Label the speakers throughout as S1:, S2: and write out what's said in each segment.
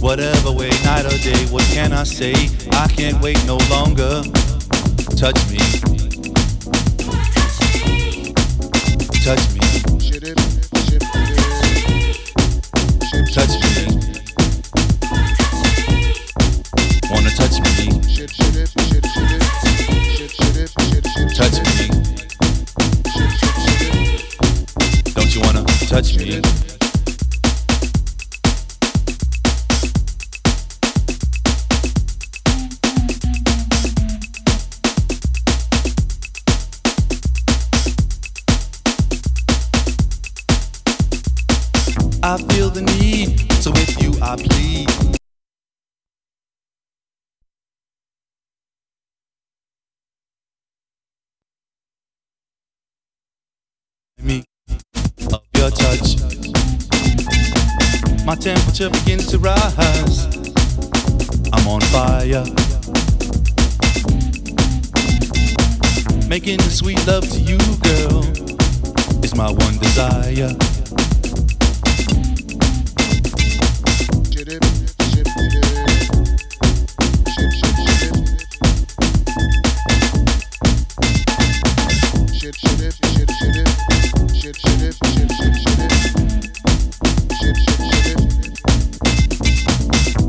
S1: whatever way, night or day, what can I say? I can't wait no longer. Touch me. Touch me. Touch me. Wanna touch me? Touch me. Don't you wanna touch me? Temperature begins to rise. I'm on fire. Making sweet love to you, girl, is my one desire.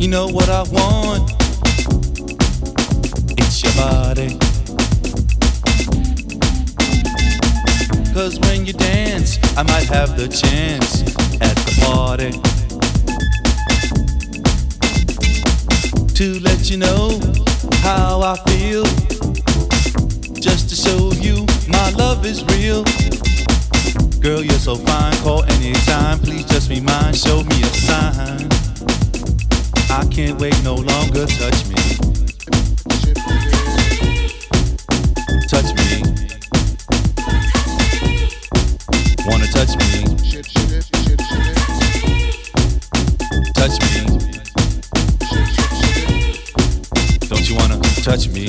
S1: Know what I want? It's your body. Cause when you dance, I might have the chance at the party. To let you know how I feel. Just to show you my love is real. Girl, you're so fine, call anytime. Please just be mine, show me a sign. I can't wait no longer. Touch me. Touch me. Wanna touch me? Touch me. Don't you wanna touch me?